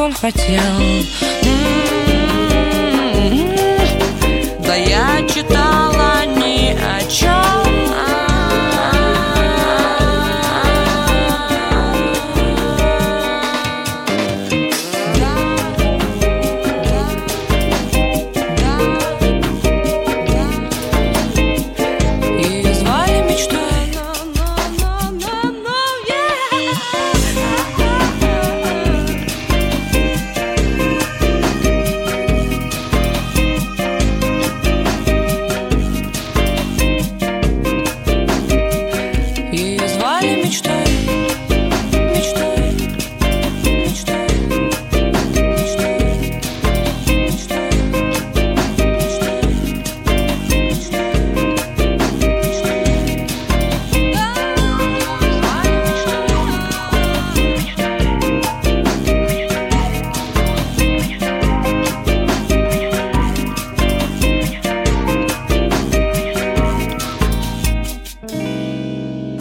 Он хотел. Да я читала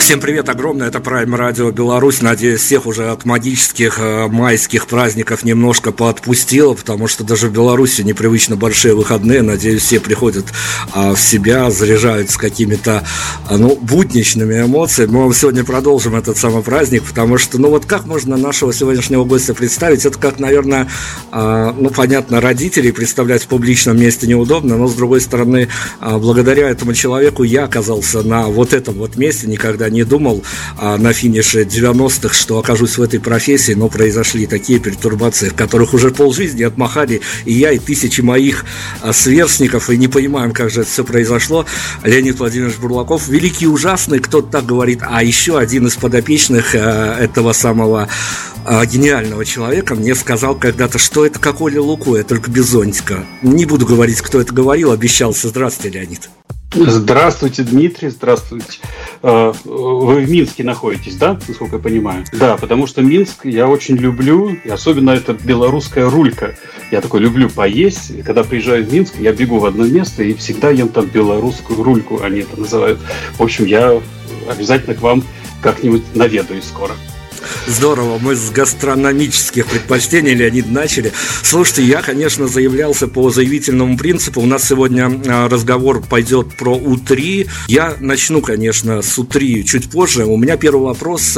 Всем привет огромное, это Prime Radio Беларусь. Надеюсь, всех уже от магических э, майских праздников немножко поотпустило, потому что даже в Беларуси непривычно большие выходные. Надеюсь, все приходят э, в себя, заряжаются какими-то э, ну, будничными эмоциями. Мы сегодня продолжим этот самый праздник, потому что, ну вот как можно нашего сегодняшнего гостя представить? Это как, наверное, э, ну понятно, родителей представлять в публичном месте неудобно, но с другой стороны, благодаря этому человеку я оказался на вот этом вот месте, никогда не думал а, на финише 90-х, что окажусь в этой профессии, но произошли такие пертурбации, в которых уже полжизни отмахали и я, и тысячи моих а, сверстников, и не понимаем, как же это все произошло. Леонид Владимирович Бурлаков, великий ужасный, кто-то так говорит, а еще один из подопечных а, этого самого а, гениального человека мне сказал когда-то, что это как Оля Лукуя, только без зонтика. Не буду говорить, кто это говорил, обещался. Здравствуйте, Леонид. Здравствуйте, Дмитрий, здравствуйте. Э, вы в Минске находитесь, да, насколько я понимаю? Да, потому что Минск я очень люблю, и особенно это белорусская рулька. Я такой люблю поесть. Когда приезжаю в Минск, я бегу в одно место и всегда ем там белорусскую рульку, они это называют. В общем, я обязательно к вам как-нибудь наведаюсь скоро. Здорово, мы с гастрономических предпочтений, Леонид, начали. Слушайте, я, конечно, заявлялся по заявительному принципу. У нас сегодня а, разговор пойдет про У3. Я начну, конечно, с У3 чуть позже. У меня первый вопрос.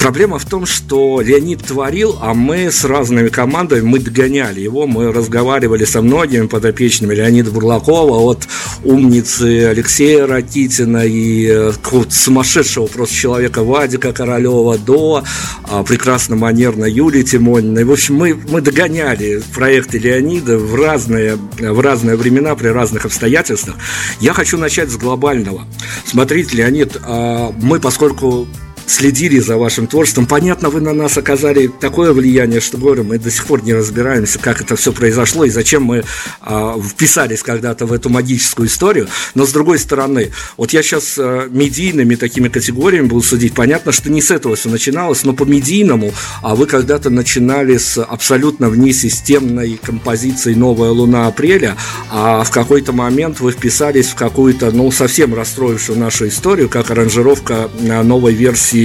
Проблема в том, что Леонид творил, а мы с разными командами, мы догоняли его, мы разговаривали со многими подопечными Леонида Бурлакова, от умницы Алексея Ракитина и э, сумасшедшего просто человека Вадика Королева до а, прекрасно манерной Юлии Тимониной. В общем, мы, мы догоняли проекты Леонида в разные, в разные времена, при разных обстоятельствах. Я хочу начать с глобального. Смотрите, Леонид, а, мы, поскольку следили за вашим творчеством. Понятно, вы на нас оказали такое влияние, что, говорю, мы до сих пор не разбираемся, как это все произошло и зачем мы а, вписались когда-то в эту магическую историю. Но, с другой стороны, вот я сейчас а, медийными такими категориями буду судить. Понятно, что не с этого все начиналось, но по медийному, а вы когда-то начинали с абсолютно внесистемной композиции «Новая луна апреля», а в какой-то момент вы вписались в какую-то, ну, совсем расстроившую нашу историю, как аранжировка новой версии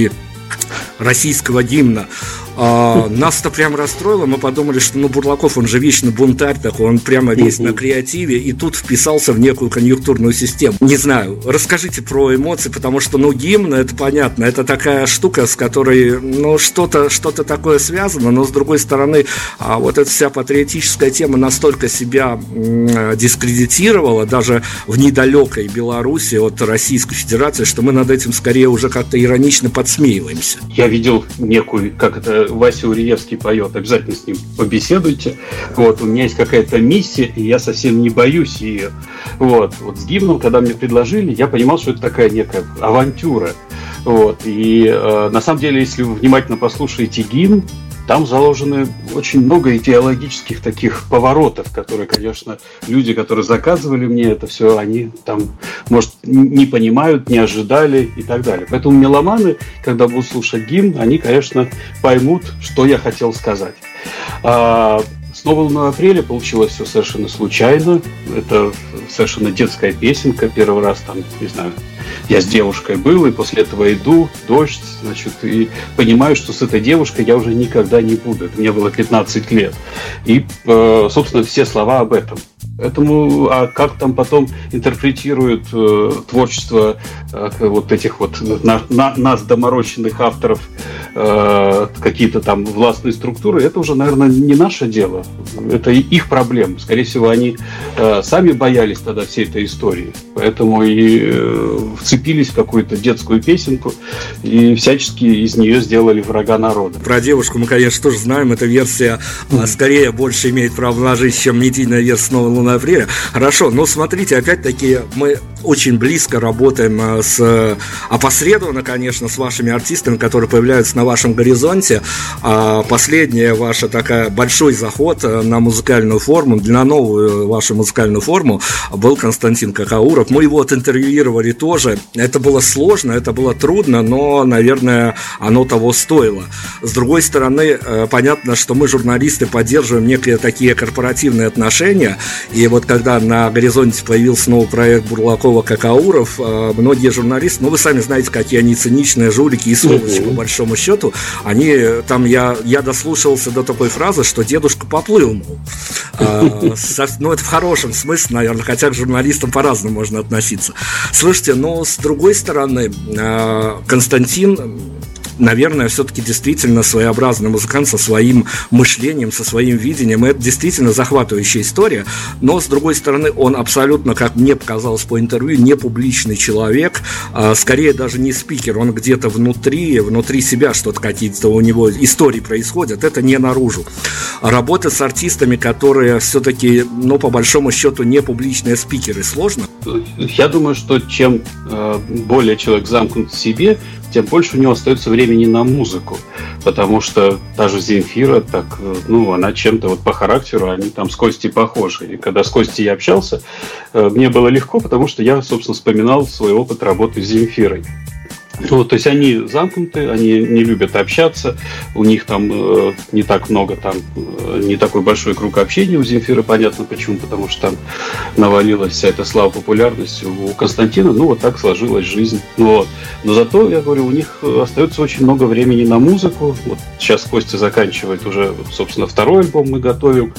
российского гимна. А, нас это прям расстроило, мы подумали, что ну Бурлаков, он же вечно бунтарь такой, он прямо весь на креативе, и тут вписался в некую конъюнктурную систему. Не знаю, расскажите про эмоции, потому что, ну, гимн, это понятно, это такая штука, с которой, ну, что-то что такое связано, но, с другой стороны, а вот эта вся патриотическая тема настолько себя дискредитировала, даже в недалекой Беларуси от Российской Федерации, что мы над этим скорее уже как-то иронично подсмеиваемся. Я видел некую, как это Вася Уриевский поет, обязательно с ним побеседуйте. Вот, у меня есть какая-то миссия, и я совсем не боюсь ее. Вот, вот с гимном, когда мне предложили, я понимал, что это такая некая авантюра. Вот, и э, на самом деле, если вы внимательно послушаете гимн, там заложены очень много идеологических таких поворотов, которые, конечно, люди, которые заказывали мне это все, они там, может, не понимают, не ожидали и так далее. Поэтому меломаны, когда будут слушать гимн, они, конечно, поймут, что я хотел сказать. А, с нового апреля получилось все совершенно случайно. Это совершенно детская песенка. Первый раз там, не знаю, я с девушкой был, и после этого иду, дождь, значит, и понимаю, что с этой девушкой я уже никогда не буду. Это мне было 15 лет. И, э, собственно, все слова об этом. Поэтому, а как там потом интерпретируют э, творчество э, вот этих вот на, на, нас доморощенных авторов э, какие-то там властные структуры, это уже, наверное, не наше дело. Это их проблема. Скорее всего, они э, сами боялись тогда всей этой истории. Поэтому и э, вцепились в какую-то детскую песенку и всячески из нее сделали врага народа. Про девушку мы, конечно, тоже знаем. Эта версия mm-hmm. скорее больше имеет право на жизнь, чем медийная версия «Новой луны апреля». Хорошо, но смотрите, опять-таки мы очень близко работаем э, с опосредованно, конечно, с вашими артистами, которые появляются на вашем горизонте. А последняя ваша такая большой заход э, на музыкальную форму, для новую вашу музыкальную форму был Константин Какауров. Мы его отинтервьюировали тоже. Это было сложно, это было трудно, но, наверное, оно того стоило. С другой стороны, э, понятно, что мы, журналисты, поддерживаем некие такие корпоративные отношения. И вот когда на горизонте появился новый проект Бурлакова Какауров, э, многие журналисты, ну вы сами знаете, какие они циничные жулики и сволочи, по большому счету, они, там я, я дослушался до такой фразы, что дедушка поплыл, мол. Ну, это в хорошем смысле, наверное, хотя к журналистам по-разному можно относиться. Слушайте, но с другой стороны, э, Константин наверное, все-таки действительно своеобразный музыкант со своим мышлением, со своим видением. И это действительно захватывающая история. Но, с другой стороны, он абсолютно, как мне показалось по интервью, не публичный человек, а скорее даже не спикер. Он где-то внутри, внутри себя что-то какие-то у него истории происходят. Это не наружу. Работа с артистами, которые все-таки, ну, по большому счету, не публичные спикеры, сложно? Я думаю, что чем э, более человек замкнут в себе, тем больше у него остается времени на музыку. Потому что та же Земфира, так, ну, она чем-то вот по характеру, они там с Костей похожи. И когда с Костей я общался, э, мне было легко, потому что я, собственно, вспоминал свой опыт работы с Земфирой. Вот, то есть они замкнуты, они не любят общаться, у них там э, не так много, там э, не такой большой круг общения у Земфира, понятно почему, потому что там навалилась вся эта слава популярности. У Константина, ну вот так сложилась жизнь. Вот. Но зато, я говорю, у них остается очень много времени на музыку. Вот сейчас Костя заканчивает уже, собственно, второй альбом мы готовим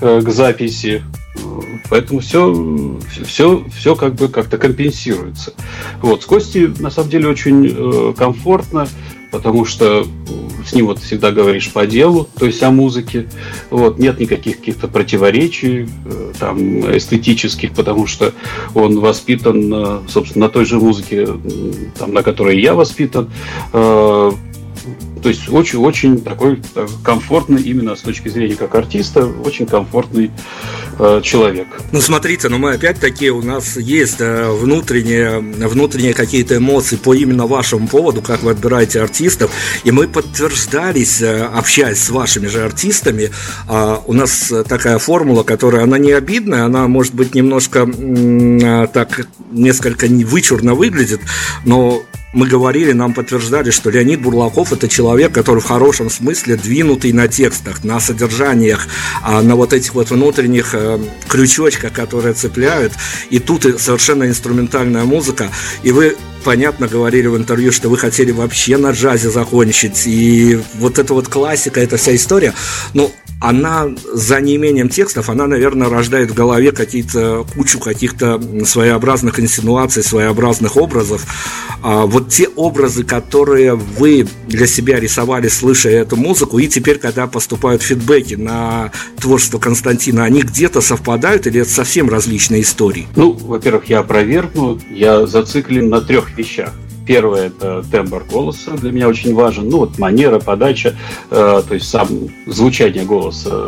э, к записи. Поэтому все, все, все как бы как-то компенсируется. Вот. С Костей, на самом деле, очень э, комфортно. потому что с ним вот всегда говоришь по делу, то есть о музыке. Вот, нет никаких каких-то противоречий э, там, эстетических, потому что он воспитан, собственно, на той же музыке, там, на которой я воспитан. Э, то есть очень-очень такой э, комфортный именно с точки зрения как артиста, очень комфортный э, человек. Ну смотрите, ну мы опять-таки у нас есть э, внутренние, внутренние какие-то эмоции по именно вашему поводу, как вы отбираете артистов, и мы подтверждались, э, общаясь с вашими же артистами, э, у нас такая формула, которая, она не обидная, она может быть немножко э, так, несколько вычурно выглядит, но мы говорили, нам подтверждали, что Леонид Бурлаков это человек, который в хорошем смысле двинутый на текстах, на содержаниях, а на вот этих вот внутренних э, крючочках, которые цепляют. И тут совершенно инструментальная музыка. И вы понятно говорили в интервью, что вы хотели вообще на джазе закончить. И вот эта вот классика, эта вся история. Ну, она за неимением текстов, она, наверное, рождает в голове какие-то кучу каких-то своеобразных инсинуаций, своеобразных образов. А вот те образы, которые вы для себя рисовали, слыша эту музыку, и теперь, когда поступают фидбэки на творчество Константина, они где-то совпадают или это совсем различные истории? Ну, во-первых, я опровергну, я зациклен на трех вещах. Первое – это тембр голоса, для меня очень важен. Ну, вот манера, подача, э, то есть сам звучание голоса.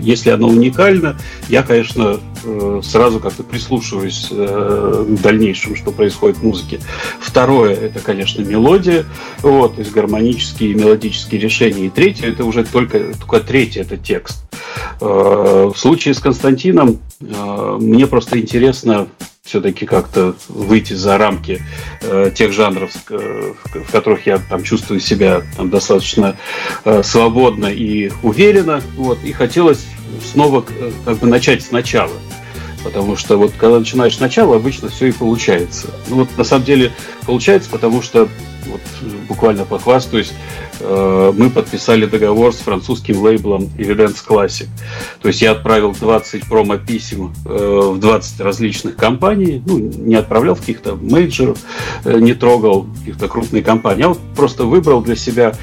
Если оно уникально, я, конечно, э, сразу как-то прислушиваюсь э, к дальнейшему, что происходит в музыке. Второе – это, конечно, мелодия, вот, то есть гармонические и мелодические решения. И третье – это уже только, только третье – это текст. Э, в случае с Константином э, мне просто интересно все-таки как-то выйти за рамки э, тех жанров, э, в которых я там чувствую себя там, достаточно э, свободно и уверенно. Вот, и хотелось снова э, как бы начать сначала. Потому что вот когда начинаешь сначала, обычно все и получается. Ну вот на самом деле получается, потому что вот буквально похвастаюсь, э, мы подписали договор с французским лейблом Evidence Classic. То есть я отправил 20 промо-писем э, в 20 различных компаний, ну, не отправлял в каких-то мейджеров, э, не трогал каких-то крупные компании, а вот просто выбрал для себя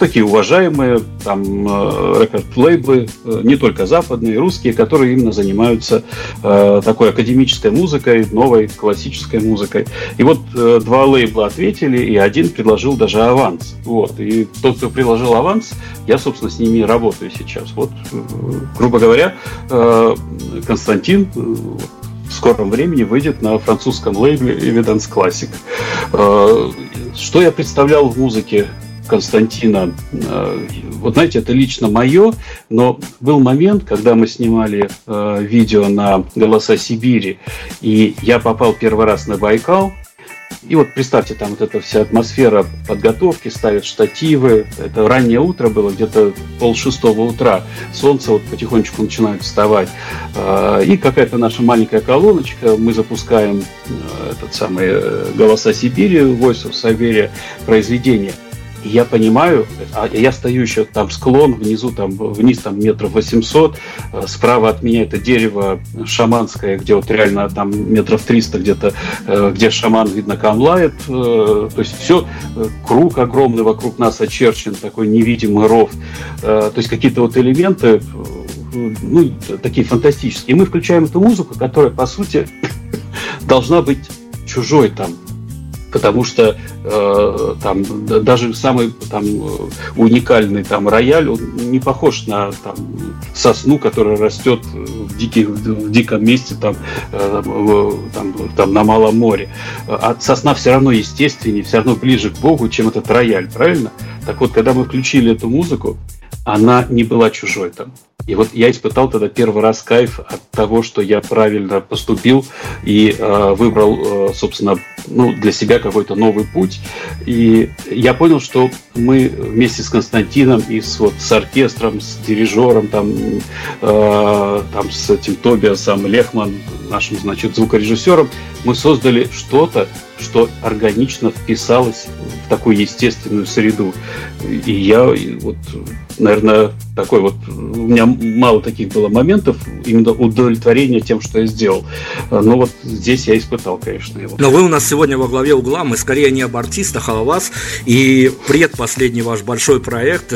такие уважаемые там рекорд-лейблы, не только западные, русские, которые именно занимаются такой академической музыкой, новой классической музыкой. И вот два лейбла ответили, и один предложил даже аванс. Вот. И тот, кто предложил аванс, я, собственно, с ними работаю сейчас. Вот, э, грубо говоря, э, Константин э, в скором времени выйдет на французском лейбле Evidence Classic. Что я представлял в музыке Константина. Вот знаете, это лично мое, но был момент, когда мы снимали видео на «Голоса Сибири», и я попал первый раз на Байкал, и вот представьте, там вот эта вся атмосфера подготовки, ставят штативы. Это раннее утро было, где-то пол шестого утра. Солнце вот потихонечку начинает вставать. А, и какая-то наша маленькая колоночка. Мы запускаем э, этот самый э, «Голоса Сибири», «Voice of Siberia» произведение – я понимаю, а я стою еще там склон, внизу там, вниз там метров 800, э, справа от меня это дерево шаманское, где вот реально там метров 300 где-то, э, где шаман, видно, камлает, э, то есть все, круг огромный вокруг нас очерчен, такой невидимый ров, то есть какие-то вот элементы, ну, такие фантастические. И мы включаем эту музыку, которая, по сути, должна быть чужой там, потому что э, там даже самый там уникальный там рояль он не похож на там, сосну, которая растет в, диких, в диком месте там, э, там, там на Малом море. А сосна все равно естественнее, все равно ближе к Богу, чем этот рояль, правильно? Так вот, когда мы включили эту музыку, она не была чужой там. И вот я испытал тогда первый раз кайф от того, что я правильно поступил и э, выбрал, э, собственно, ну, для себя какой-то новый путь. И я понял, что мы вместе с Константином и с, вот, с оркестром, с дирижером, там, э, там, с этим Тобиасом Лехман, нашим, значит, звукорежиссером, мы создали что-то, что органично вписалось в такую естественную среду. И я вот наверное, такой вот, у меня мало таких было моментов, именно удовлетворения тем, что я сделал. Но вот здесь я испытал, конечно, его. Но вы у нас сегодня во главе угла, мы скорее не об артистах, а о вас. И предпоследний ваш большой проект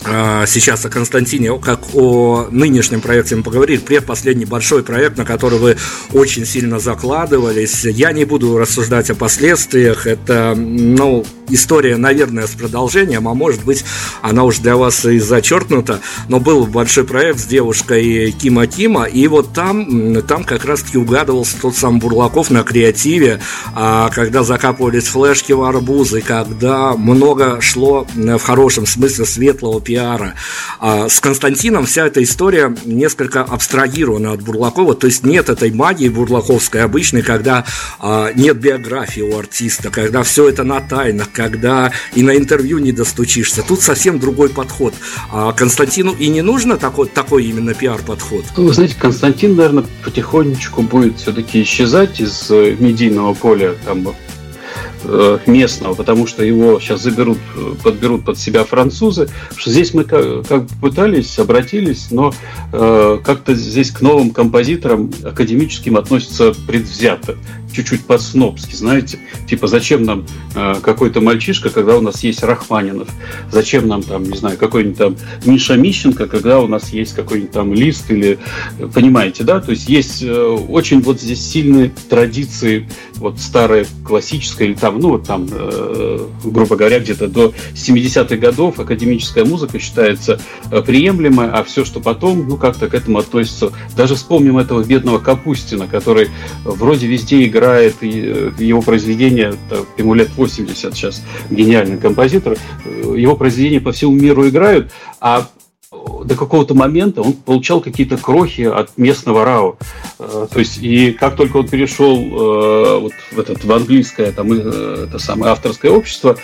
сейчас о Константине, как о нынешнем проекте мы поговорили, предпоследний большой проект, на который вы очень сильно закладывались. Я не буду рассуждать о последствиях, это, ну, история, наверное, с продолжением, а может быть, она уже для вас и зачеркнута, но был большой проект с девушкой Кима Кима, и вот там, там как раз-таки угадывался тот сам Бурлаков на креативе, а когда закапывались флешки в арбузы, когда много шло в хорошем смысле светлого пиара. А с Константином вся эта история несколько абстрагирована от Бурлакова, то есть нет этой магии бурлаковской обычной, когда а, нет биографии у артиста, когда все это на тайнах, когда и на интервью не достучишься. Тут совсем другой подход. А Константину и не нужно такой, такой именно пиар-подход. Ну, вы знаете, Константин, наверное, потихонечку будет все-таки исчезать из э, медийного поля. Там местного, потому что его сейчас заберут, подберут под себя французы. Что здесь мы как, как пытались, обратились, но э, как-то здесь к новым композиторам академическим относятся предвзято чуть-чуть по-снобски, знаете, типа зачем нам э, какой-то мальчишка, когда у нас есть Рахманинов, зачем нам там, не знаю, какой-нибудь там Миша Мищенко, когда у нас есть какой-нибудь там Лист или, понимаете, да, то есть есть э, очень вот здесь сильные традиции, вот старая классическая или там, ну вот там, э, грубо говоря, где-то до 70-х годов академическая музыка считается э, приемлемой, а все, что потом, ну как-то к этому относится. Даже вспомним этого бедного Капустина, который вроде везде играет играет, э, его произведения, ему лет 80 сейчас, гениальный композитор, э, его произведения по всему миру играют, а до какого-то момента он получал какие-то крохи от местного РАО. Э, то есть, и как только он перешел вот в, этот, в английское, там, это самое авторское общество,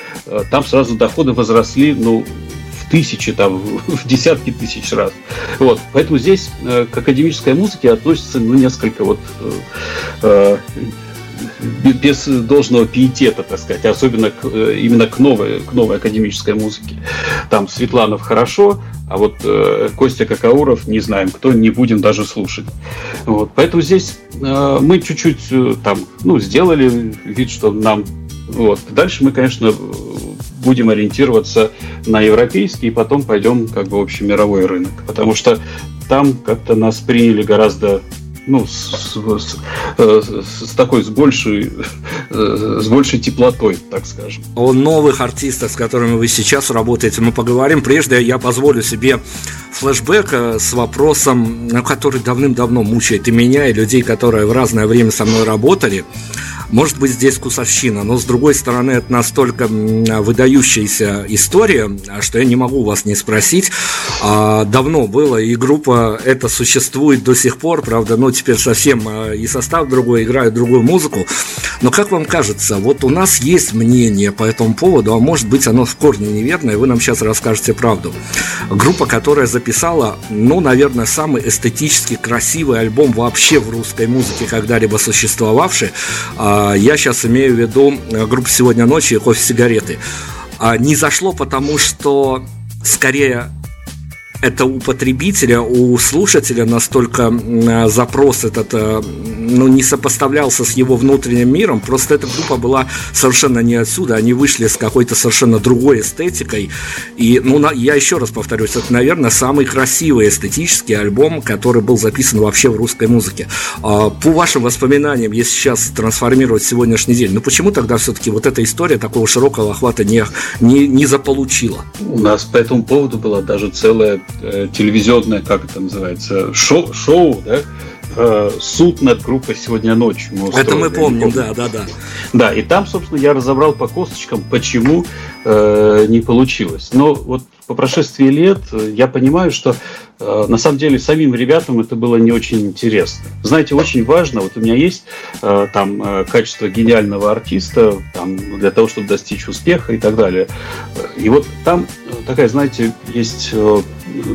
там сразу доходы возросли, ну, тысячи, там, в десятки тысяч раз. Вот. Поэтому здесь к академической музыке относится ну, несколько вот без должного пиетета, так сказать, особенно к, э, именно к новой, к новой академической музыке. Там Светланов хорошо, а вот э, Костя Какауров не знаем, кто, не будем даже слушать. Вот. Поэтому здесь э, мы чуть-чуть э, там, ну, сделали вид, что нам вот. Дальше мы, конечно, будем ориентироваться на европейский, и потом пойдем как бы общемировой рынок. Потому что там как-то нас приняли гораздо ну, с, с, э, с, с такой, с большей, э, с большей теплотой, так скажем. О новых артистах, с которыми вы сейчас работаете, мы поговорим. Прежде я позволю себе флешбэк э, с вопросом, который давным-давно мучает и меня, и людей, которые в разное время со мной работали. Может быть, здесь вкусовщина, но с другой стороны, это настолько выдающаяся история, что я не могу вас не спросить. А, давно было, и группа это существует до сих пор, правда, но теперь совсем а, и состав другой, играет другую музыку. Но как вам кажется, вот у нас есть мнение по этому поводу, а может быть, оно в корне неверное, вы нам сейчас расскажете правду. Группа, которая записала, ну, наверное, самый эстетически красивый альбом вообще в русской музыке, когда-либо существовавший, а, а, я сейчас имею в виду э, группу «Сегодня ночью» и «Кофе сигареты». А, не зашло, потому что скорее это у потребителя, у слушателя настолько запрос этот э, ну, не сопоставлялся с его внутренним миром. Просто эта группа была совершенно не отсюда. Они вышли с какой-то совершенно другой эстетикой. И, ну, я еще раз повторюсь, это, наверное, самый красивый эстетический альбом, который был записан вообще в русской музыке. А, по вашим воспоминаниям, если сейчас трансформировать сегодняшний день, ну почему тогда все-таки вот эта история такого широкого охвата не, не, не заполучила? У нас по этому поводу была даже целая телевизионное, как это называется, шоу, шоу да, э, суд над группой сегодня ночью. Мы устроили, это мы помним, да, да, да. Да, и там, собственно, я разобрал по косточкам, почему э, не получилось. Но вот по прошествии лет э, я понимаю, что э, на самом деле самим ребятам это было не очень интересно. Знаете, очень важно, вот у меня есть э, там э, качество гениального артиста там, для того, чтобы достичь успеха и так далее. И вот там такая, знаете, есть э,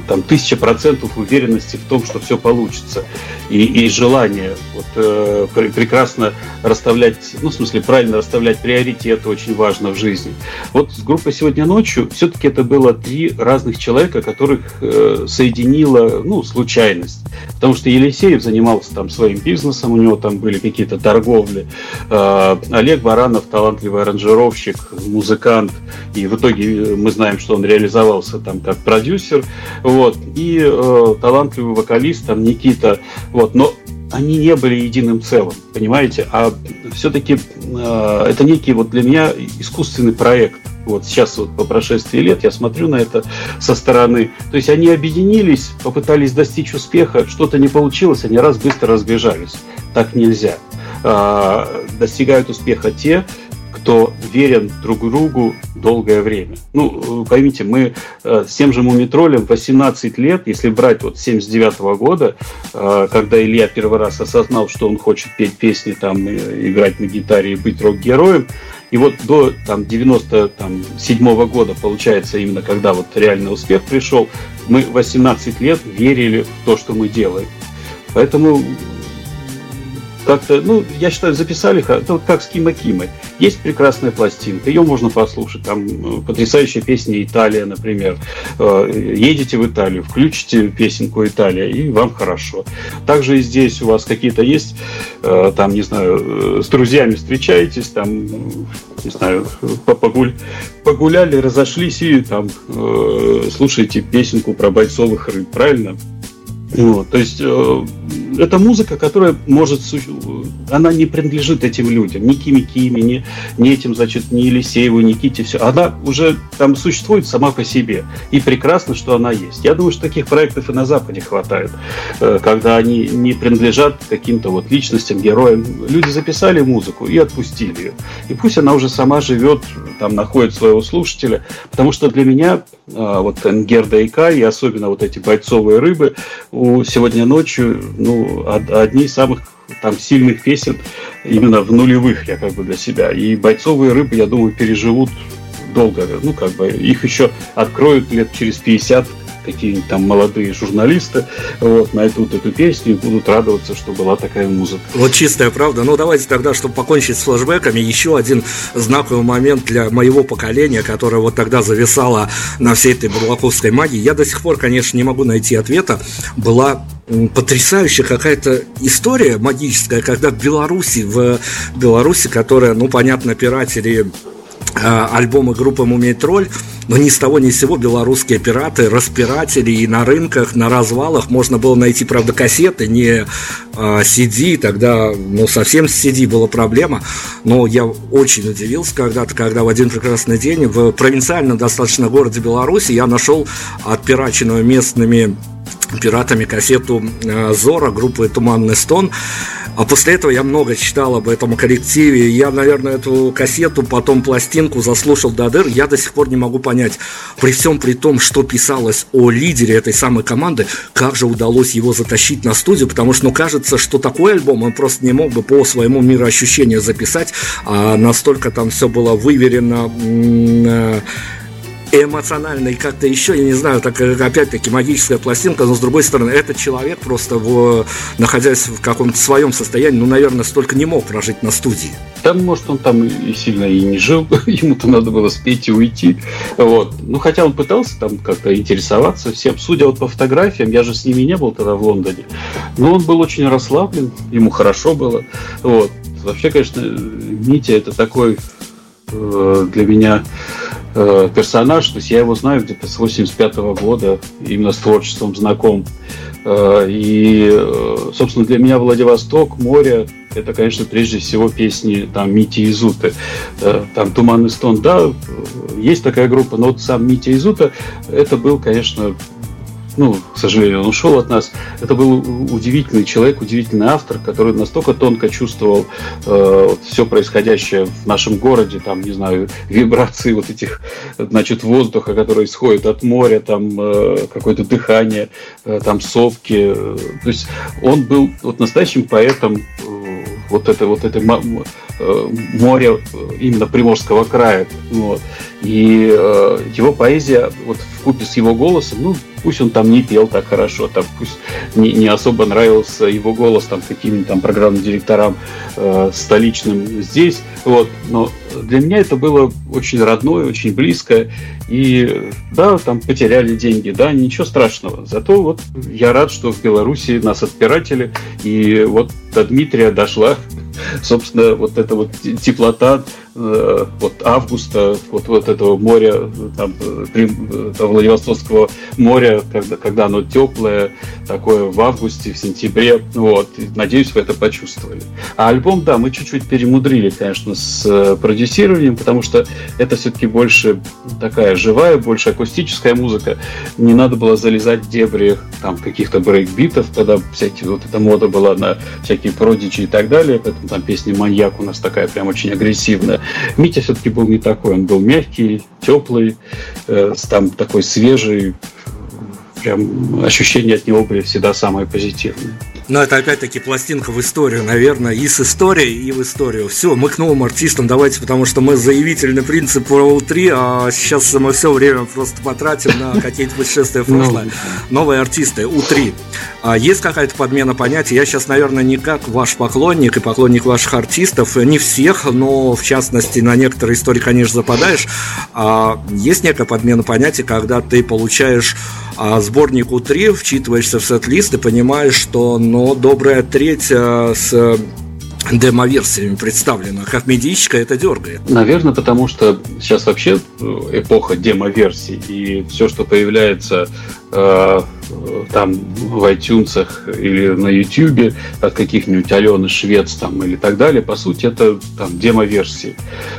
там тысяча процентов уверенности в том, что все получится. И, и желание вот, э, прекрасно расставлять, ну, в смысле, правильно расставлять приоритеты очень важно в жизни. Вот с группой сегодня ночью все-таки это было три разных человека, которых э, соединила, ну, случайность. Потому что Елисеев занимался там своим бизнесом, у него там были какие-то торговли. Э, Олег Баранов, талантливый аранжировщик, музыкант, и в итоге мы знаем, что он реализовался там как продюсер. Вот. И э, талантливый вокалист, там Никита. Вот. Но они не были единым целым, понимаете? А все-таки э, это некий вот для меня искусственный проект. Вот сейчас вот по прошествии лет я смотрю на это со стороны. То есть они объединились, попытались достичь успеха, что-то не получилось, они раз быстро разбежались. Так нельзя. Э, достигают успеха те, кто верен друг другу долгое время. Ну, поймите, мы э, с тем же Мумитролем 18 лет, если брать вот 79 -го года, э, когда Илья первый раз осознал, что он хочет петь песни, там, играть на гитаре и быть рок-героем, и вот до там, 97 -го года, получается, именно когда вот реальный успех пришел, мы 18 лет верили в то, что мы делаем. Поэтому как-то, ну, я считаю, записали, вот как с Кима Кимой. Есть прекрасная пластинка, ее можно послушать, там э, потрясающая песня «Италия», например. Э, едете в Италию, включите песенку «Италия», и вам хорошо. Также и здесь у вас какие-то есть, э, там, не знаю, с друзьями встречаетесь, там, не знаю, погуль, погуляли, разошлись и там слушаете песенку про бойцовых рыб, правильно? Вот, то есть э, это музыка, которая может, она не принадлежит этим людям, ни Кими Кими, ни, ни этим, значит, ни Елисееву, ни Ките, все. Она уже там существует сама по себе. И прекрасно, что она есть. Я думаю, что таких проектов и на Западе хватает, э, когда они не принадлежат каким-то вот личностям, героям. Люди записали музыку и отпустили ее. И пусть она уже сама живет, там находит своего слушателя, потому что для меня э, вот Энгерда и Кай, и особенно вот эти бойцовые рыбы, сегодня ночью ну, одни из самых там сильных песен именно в нулевых я как бы для себя. И бойцовые рыбы, я думаю, переживут долго. Ну, как бы их еще откроют лет через 50 какие-нибудь там молодые журналисты вот, найдут эту песню и будут радоваться, что была такая музыка. Вот чистая правда. Ну, давайте тогда, чтобы покончить с флэшбэками, еще один знаковый момент для моего поколения, которое вот тогда зависало на всей этой бурлаковской магии. Я до сих пор, конечно, не могу найти ответа. Была потрясающая какая-то история магическая, когда в Беларуси, в Беларуси, которая, ну, понятно, пиратели альбомы группы «Мумий Тролль», но ни с того ни с сего белорусские пираты, распиратели и на рынках, на развалах можно было найти, правда, кассеты, не а, CD, тогда, ну, совсем с CD была проблема, но я очень удивился когда-то, когда в один прекрасный день в провинциальном достаточно городе Беларуси я нашел отпираченную местными пиратами кассету э, Зора группы Туманный Стон. А после этого я много читал об этом коллективе. Я, наверное, эту кассету, потом пластинку заслушал до дыр. Я до сих пор не могу понять, при всем при том, что писалось о лидере этой самой команды, как же удалось его затащить на студию, потому что, ну, кажется, что такой альбом он просто не мог бы по своему мироощущению записать, а настолько там все было выверено э, эмоционально и как-то еще, я не знаю, так опять-таки магическая пластинка, но с другой стороны, этот человек просто, в, находясь в каком-то своем состоянии, ну, наверное, столько не мог прожить на студии. Там, может, он там и сильно и не жил, ему-то надо было спеть и уйти. Вот. Ну, хотя он пытался там как-то интересоваться всем. Судя вот по фотографиям, я же с ними не был тогда в Лондоне, но он был очень расслаблен, ему хорошо было. Вот. Вообще, конечно, Митя это такой э, для меня э, персонаж, то есть я его знаю где-то с 85 -го года, именно с творчеством знаком. Э, и, э, собственно, для меня Владивосток, море, это, конечно, прежде всего песни там Мити Изуты. Э, там Туманный стон, да, есть такая группа, но вот сам Митя Изута, это был, конечно, ну, к сожалению, он ушел от нас. Это был удивительный человек, удивительный автор, который настолько тонко чувствовал э, вот, все происходящее в нашем городе, там, не знаю, вибрации вот этих, значит, воздуха, который исходит от моря, там, э, какое-то дыхание, э, там, сопки. То есть он был вот настоящим поэтом э, вот этой вот этой моря именно Приморского края. Вот. И его поэзия вот в купе с его голосом, ну, пусть он там не пел так хорошо, там пусть не, не особо нравился его голос там каким-нибудь там программным директорам э, столичным здесь, вот, но для меня это было очень родное, очень близко, и да, там потеряли деньги, да, ничего страшного, зато вот я рад, что в Беларуси нас отпиратели, и вот до Дмитрия дошла собственно, вот эта вот теплота э, вот августа, вот, вот этого моря, там, там, Владивостокского моря, когда, когда оно теплое, такое в августе, в сентябре, вот, надеюсь, вы это почувствовали. А альбом, да, мы чуть-чуть перемудрили, конечно, с э, продюсированием, потому что это все-таки больше такая живая, больше акустическая музыка, не надо было залезать в дебри там каких-то брейкбитов, когда всякие, вот эта мода была на всякие продичи и так далее, поэтому там песня «Маньяк» у нас такая прям очень агрессивная. Митя все-таки был не такой, он был мягкий, теплый, э, там такой свежий, прям ощущения от него были всегда самые позитивные. Но это опять-таки пластинка в историю, наверное, и с историей, и в историю. Все, мы к новым артистам давайте, потому что мы заявительный принцип про У3, а сейчас мы все время просто потратим на какие-то путешествия в прошлое. Ну. Новые артисты, У3. А есть какая-то подмена понятий? Я сейчас, наверное, не как ваш поклонник и поклонник ваших артистов, не всех, но в частности на некоторые истории, конечно, западаешь. А есть некая подмена понятий, когда ты получаешь а, сборник У3, вчитываешься в сет-лист и понимаешь, что ну, добрая треть а, с демо-версиями представлена. Как медичка это дергает. Наверное, потому что сейчас вообще э, эпоха демо-версий, и все, что появляется э, там в iTunes или на YouTube от каких-нибудь Алены Швец там или так далее, по сути, это там демо-версии.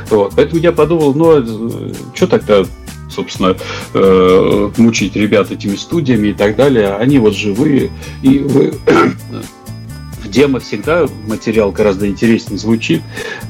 Вот. Поэтому я подумал, ну, э, что тогда собственно, э, мучить ребят этими студиями и так далее. Они вот живые, и вы демо всегда материал гораздо интереснее звучит,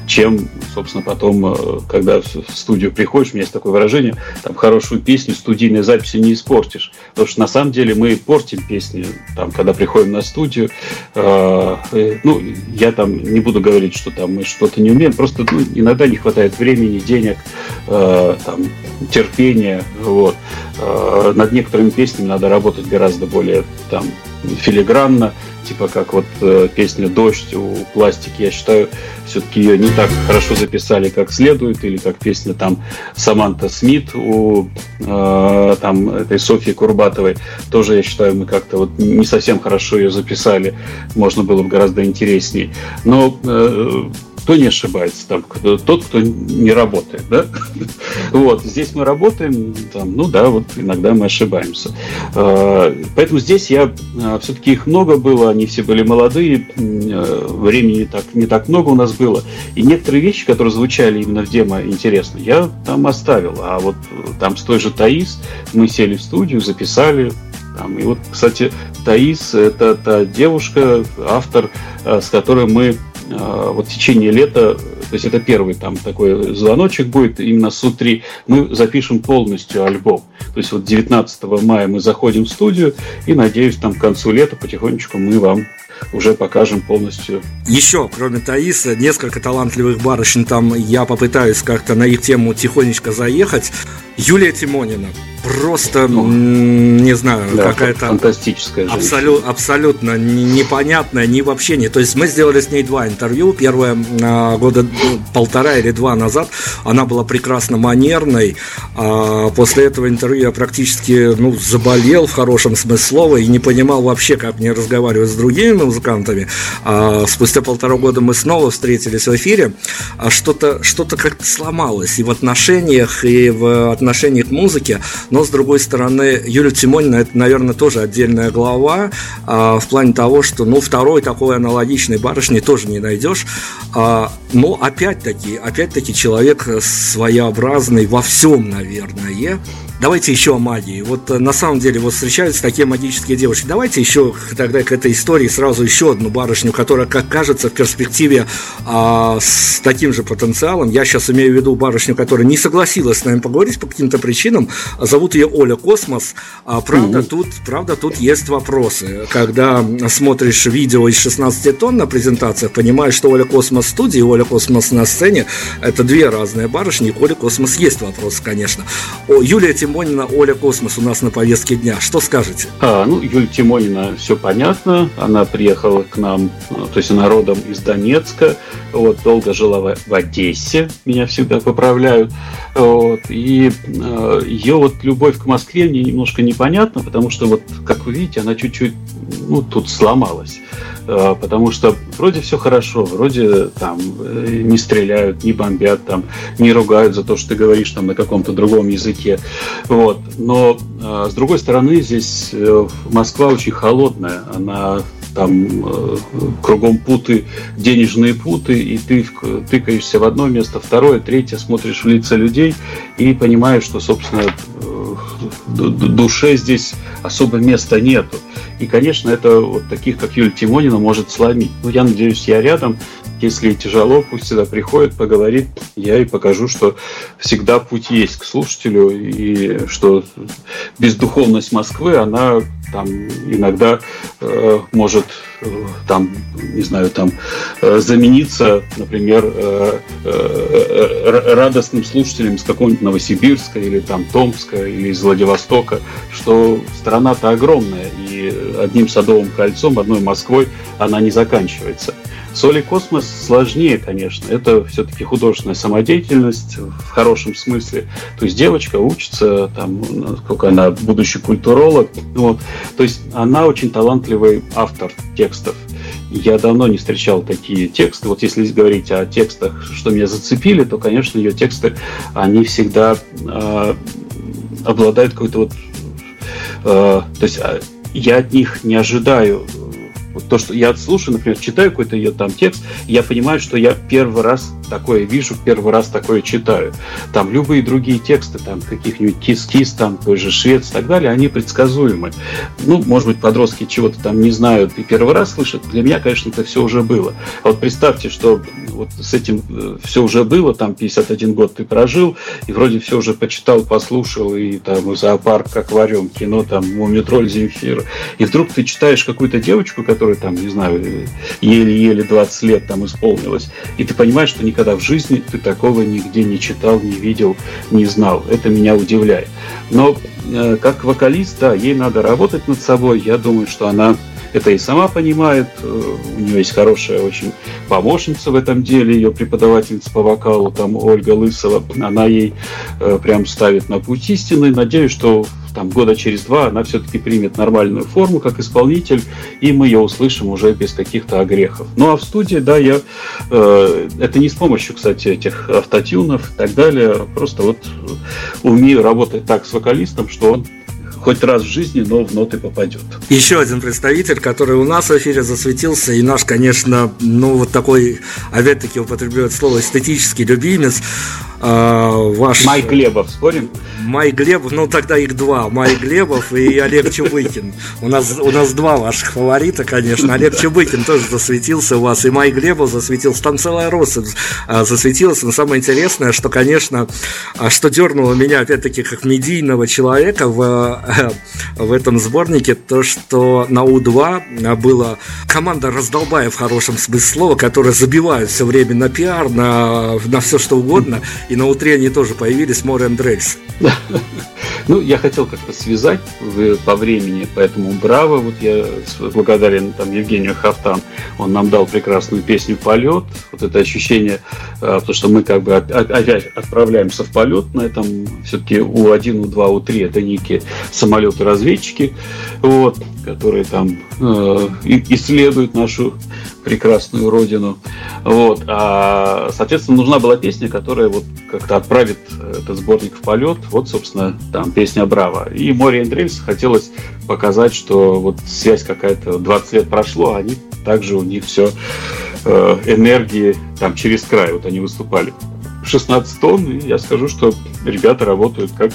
чем, собственно, потом, э, когда в студию приходишь, у меня есть такое выражение, там хорошую песню студийной записи не испортишь. Потому что на самом деле мы портим песни, там, когда приходим на студию. Э, э, ну, я там не буду говорить, что там мы что-то не умеем, просто ну, иногда не хватает времени, денег, э, там, терпения. Вот. Э, над некоторыми песнями надо работать гораздо более там, филигранно, типа как вот э, песня «Дождь» у пластики, я считаю, все-таки ее не так хорошо записали, как следует, или как песня там Саманта Смит у э, там этой Софьи Курбатовой, тоже, я считаю, мы как-то вот не совсем хорошо ее записали, можно было бы гораздо интереснее. Но э, кто не ошибается, там, тот, кто не работает, да? Вот, здесь мы работаем, там, ну да, вот иногда мы ошибаемся. А, поэтому здесь я, а, все-таки их много было, они все были молодые, а, времени не так, не так много у нас было, и некоторые вещи, которые звучали именно в демо интересно, я там оставил, а вот там с той же Таис мы сели в студию, записали, там, и вот, кстати, Таис – это та девушка, автор, с которой мы вот в течение лета, то есть это первый там такой звоночек будет, именно с утри мы запишем полностью альбом. То есть вот 19 мая мы заходим в студию и, надеюсь, там к концу лета потихонечку мы вам уже покажем полностью. Еще, кроме Таиса, несколько талантливых барышень там я попытаюсь как-то на их тему тихонечко заехать. Юлия Тимонина. Просто, ну, не знаю, да, какая-то... Фантастическая абсолю, Абсолютно непонятная, не вообще не. То есть мы сделали с ней два интервью. Первое а, года ну, полтора или два назад. Она была прекрасно манерной. А после этого интервью я практически ну, заболел в хорошем смысле слова и не понимал вообще, как мне разговаривать с другими музыкантами. А спустя полтора года мы снова встретились в эфире. А что-то что как-то сломалось и в отношениях, и в отношении к музыке, но с другой стороны, Юлия Тимонина это, наверное, тоже отдельная глава а, в плане того, что, ну, второй такой аналогичной барышни тоже не найдешь. А, но опять-таки, опять-таки человек своеобразный во всем, наверное. Давайте еще о магии. Вот э, на самом деле вот встречаются такие магические девушки. Давайте еще тогда к этой истории сразу еще одну барышню, которая, как кажется, в перспективе а, с таким же потенциалом. Я сейчас имею в виду барышню, которая не согласилась с нами поговорить по каким-то причинам. Зовут ее Оля Космос. А правда, mm-hmm. тут, правда, тут есть вопросы. Когда смотришь видео из 16 тонн на презентациях, понимаешь, что Оля Космос в студии Оля Космос на сцене – это две разные барышни. И Оля Космос есть вопросы, конечно. О, Юлия Тимонина, Оля Космос у нас на повестке дня. Что скажете? А, ну, Юлия Тимонина, все понятно. Она приехала к нам, то есть она родом из Донецка. Вот, долго жила в, в Одессе, меня всегда поправляют. Вот, и э, ее вот любовь к Москве мне немножко непонятна, потому что вот, как вы видите, она чуть-чуть, ну, тут сломалась. Э, потому что вроде все хорошо, вроде там э, не стреляют, не бомбят, там, не ругают за то, что ты говоришь там на каком-то другом языке. Вот. Но э, с другой стороны, здесь Москва очень холодная, она там э, кругом путы, денежные путы, и ты тыкаешься в одно место, второе, третье, смотришь в лица людей и понимаешь, что, собственно, душе здесь особо места нету. И, конечно, это вот таких, как Юлия Тимонина, может сломить. Ну, я надеюсь, я рядом. Если тяжело, пусть сюда приходит, поговорит. Я и покажу, что всегда путь есть к слушателю, и что бездуховность Москвы, она там иногда э, может э, там не знаю там э, замениться например э, э, радостным слушателем с какого-нибудь Новосибирска или там Томска или из Владивостока что страна-то огромная и одним садовым кольцом одной Москвой она не заканчивается Соли космос сложнее, конечно. Это все-таки художественная самодеятельность в хорошем смысле. То есть девочка учится, там, сколько она, будущий культуролог. Вот. То есть она очень талантливый автор текстов. Я давно не встречал такие тексты. Вот если говорить о текстах, что меня зацепили, то, конечно, ее тексты, они всегда э, обладают какой-то вот... Э, то есть а, я от них не ожидаю вот то, что я слушаю, например, читаю какой-то ее там текст, я понимаю, что я первый раз такое вижу, первый раз такое читаю. Там любые другие тексты, там каких-нибудь кис-кис, там той же швец и так далее, они предсказуемы. Ну, может быть, подростки чего-то там не знают и первый раз слышат. Для меня, конечно, это все уже было. А вот представьте, что вот с этим э, все уже было, там 51 год ты прожил, и вроде все уже почитал, послушал, и там зоопарк, аквариум, кино, там Мумитроль, Земфир. И вдруг ты читаешь какую-то девочку, которая там, не знаю, еле-еле 20 лет там исполнилось, и ты понимаешь, что никогда в жизни ты такого нигде не читал, не видел, не знал. Это меня удивляет. Но э, как вокалист, да, ей надо работать над собой. Я думаю, что она это и сама понимает. Э, у нее есть хорошая очень помощница в этом деле, ее преподавательница по вокалу, там Ольга Лысова. Она ей э, прям ставит на путь истины. Надеюсь, что там года через два она все-таки примет нормальную форму как исполнитель, и мы ее услышим уже без каких-то огрехов. Ну а в студии, да, я э, это не с помощью, кстати, этих автотюнов и так далее, просто вот умею работать так с вокалистом, что он хоть раз в жизни, но в ноты попадет. Еще один представитель, который у нас в эфире засветился, и наш, конечно, ну вот такой, опять-таки употребляет слово эстетический любимец, э, ваш... Майк Глебов, спорим? Майк Глебов, ну тогда их два, Майк Глебов и Олег Чубыкин. У нас, у нас два ваших фаворита, конечно. Олег Чубыкин тоже засветился у вас, и Майк Глебов засветился. Там целая роса а, засветилась. Но самое интересное, что, конечно, а, что дернуло меня, опять-таки, как медийного человека в, в этом сборнике, то, что на У-2 была команда раздолбая в хорошем смысле слова, которая забивает все время на пиар, на, на все что угодно. И на утре они тоже появились, More Race. Ну, я хотел как-то связать по времени, поэтому браво, вот я благодарен там Евгению Хафтан, он нам дал прекрасную песню «Полет», вот это ощущение, а, потому что мы как бы опять отправляемся в полет на этом, все-таки У-1, У-2, У-3 это некие самолеты-разведчики, вот, которые там э, исследуют нашу прекрасную родину. Вот. А, соответственно, нужна была песня, которая вот как-то отправит этот сборник в полет. Вот, собственно, там песня «Браво». И Море Эндрельс хотелось показать, что вот связь какая-то, 20 лет прошло, а они также у них все э, энергии там через край. Вот они выступали 16 тонн, и я скажу, что ребята работают как